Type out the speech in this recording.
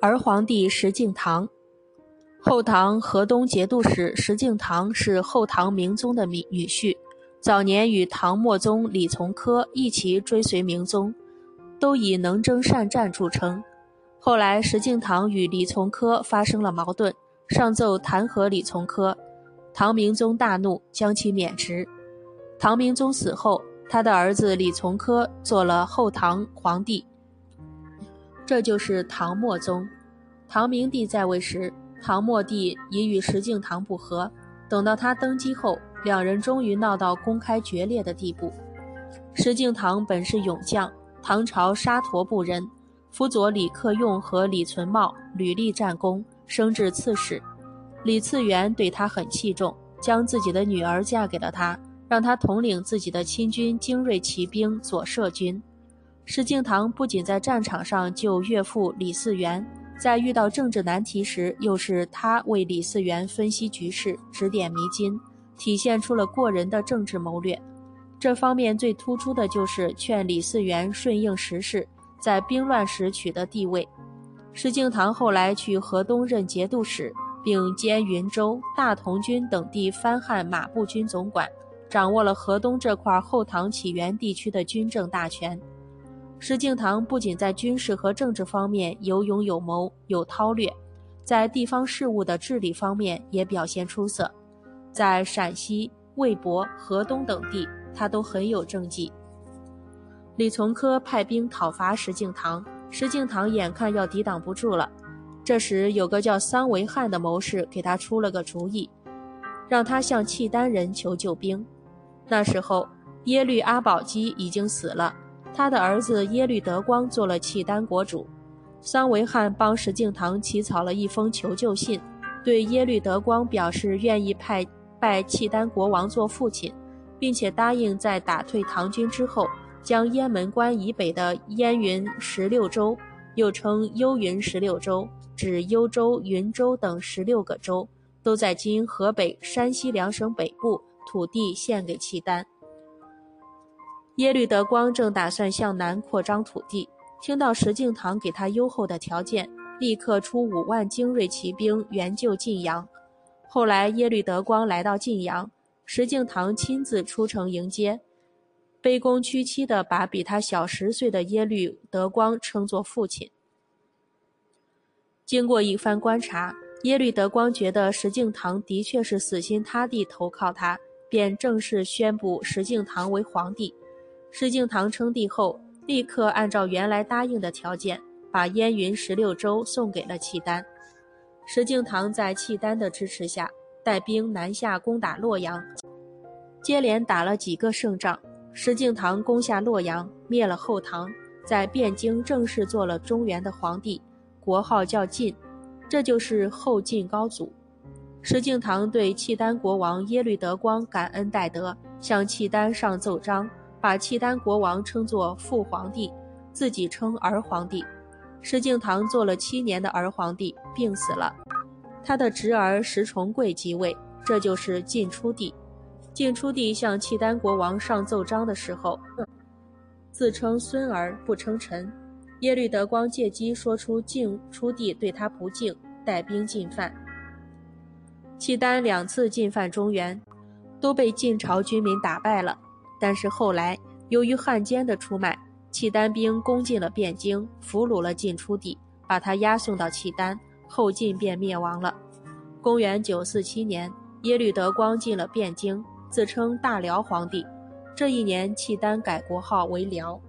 儿皇帝石敬瑭，后唐河东节度使石敬瑭是后唐明宗的女女婿，早年与唐末宗李从珂一起追随明宗，都以能征善战著称。后来石敬瑭与李从珂发生了矛盾，上奏弹劾李从珂，唐明宗大怒，将其免职。唐明宗死后，他的儿子李从珂做了后唐皇帝。这就是唐末宗。唐明帝在位时，唐末帝已与石敬瑭不和。等到他登基后，两人终于闹到公开决裂的地步。石敬瑭本是勇将，唐朝沙陀部人，辅佐李克用和李存茂屡立战功，升至刺史。李次元对他很器重，将自己的女儿嫁给了他，让他统领自己的亲军精锐骑兵左射军。石敬瑭不仅在战场上救岳父李嗣源，在遇到政治难题时，又是他为李嗣源分析局势、指点迷津，体现出了过人的政治谋略。这方面最突出的就是劝李嗣源顺应时势，在兵乱时取得地位。石敬瑭后来去河东任节度使，并兼云州、大同军等地藩汉马步军总管，掌握了河东这块后唐起源地区的军政大权。石敬瑭不仅在军事和政治方面有勇有谋、有韬略，在地方事务的治理方面也表现出色。在陕西、魏博、河东等地，他都很有政绩。李从珂派兵讨伐石敬瑭，石敬瑭眼看要抵挡不住了。这时，有个叫桑维汉的谋士给他出了个主意，让他向契丹人求救兵。那时候，耶律阿保机已经死了。他的儿子耶律德光做了契丹国主，桑维汉帮石敬瑭起草了一封求救信，对耶律德光表示愿意派拜契丹国王做父亲，并且答应在打退唐军之后，将雁门关以北的燕云十六州，又称幽云十六州，指幽州、云州等十六个州，都在今河北、山西两省北部土地献给契丹。耶律德光正打算向南扩张土地，听到石敬瑭给他优厚的条件，立刻出五万精锐骑兵援救晋阳。后来耶律德光来到晋阳，石敬瑭亲自出城迎接，卑躬屈膝地把比他小十岁的耶律德光称作父亲。经过一番观察，耶律德光觉得石敬瑭的确是死心塌地投靠他，便正式宣布石敬瑭为皇帝。石敬瑭称帝后，立刻按照原来答应的条件，把燕云十六州送给了契丹。石敬瑭在契丹的支持下，带兵南下攻打洛阳，接连打了几个胜仗。石敬瑭攻下洛阳，灭了后唐，在汴京正式做了中原的皇帝，国号叫晋，这就是后晋高祖。石敬瑭对契丹国王耶律德光感恩戴德，向契丹上奏章。把契丹国王称作父皇帝，自己称儿皇帝。石敬瑭做了七年的儿皇帝，病死了，他的侄儿石重贵即位，这就是晋出帝。晋出帝向契丹国王上奏章的时候，自称孙儿，不称臣。耶律德光借机说出晋出帝对他不敬，带兵进犯。契丹两次进犯中原，都被晋朝军民打败了。但是后来，由于汉奸的出卖，契丹兵攻进了汴京，俘虏了晋出帝，把他押送到契丹，后晋便灭亡了。公元九四七年，耶律德光进了汴京，自称大辽皇帝。这一年，契丹改国号为辽。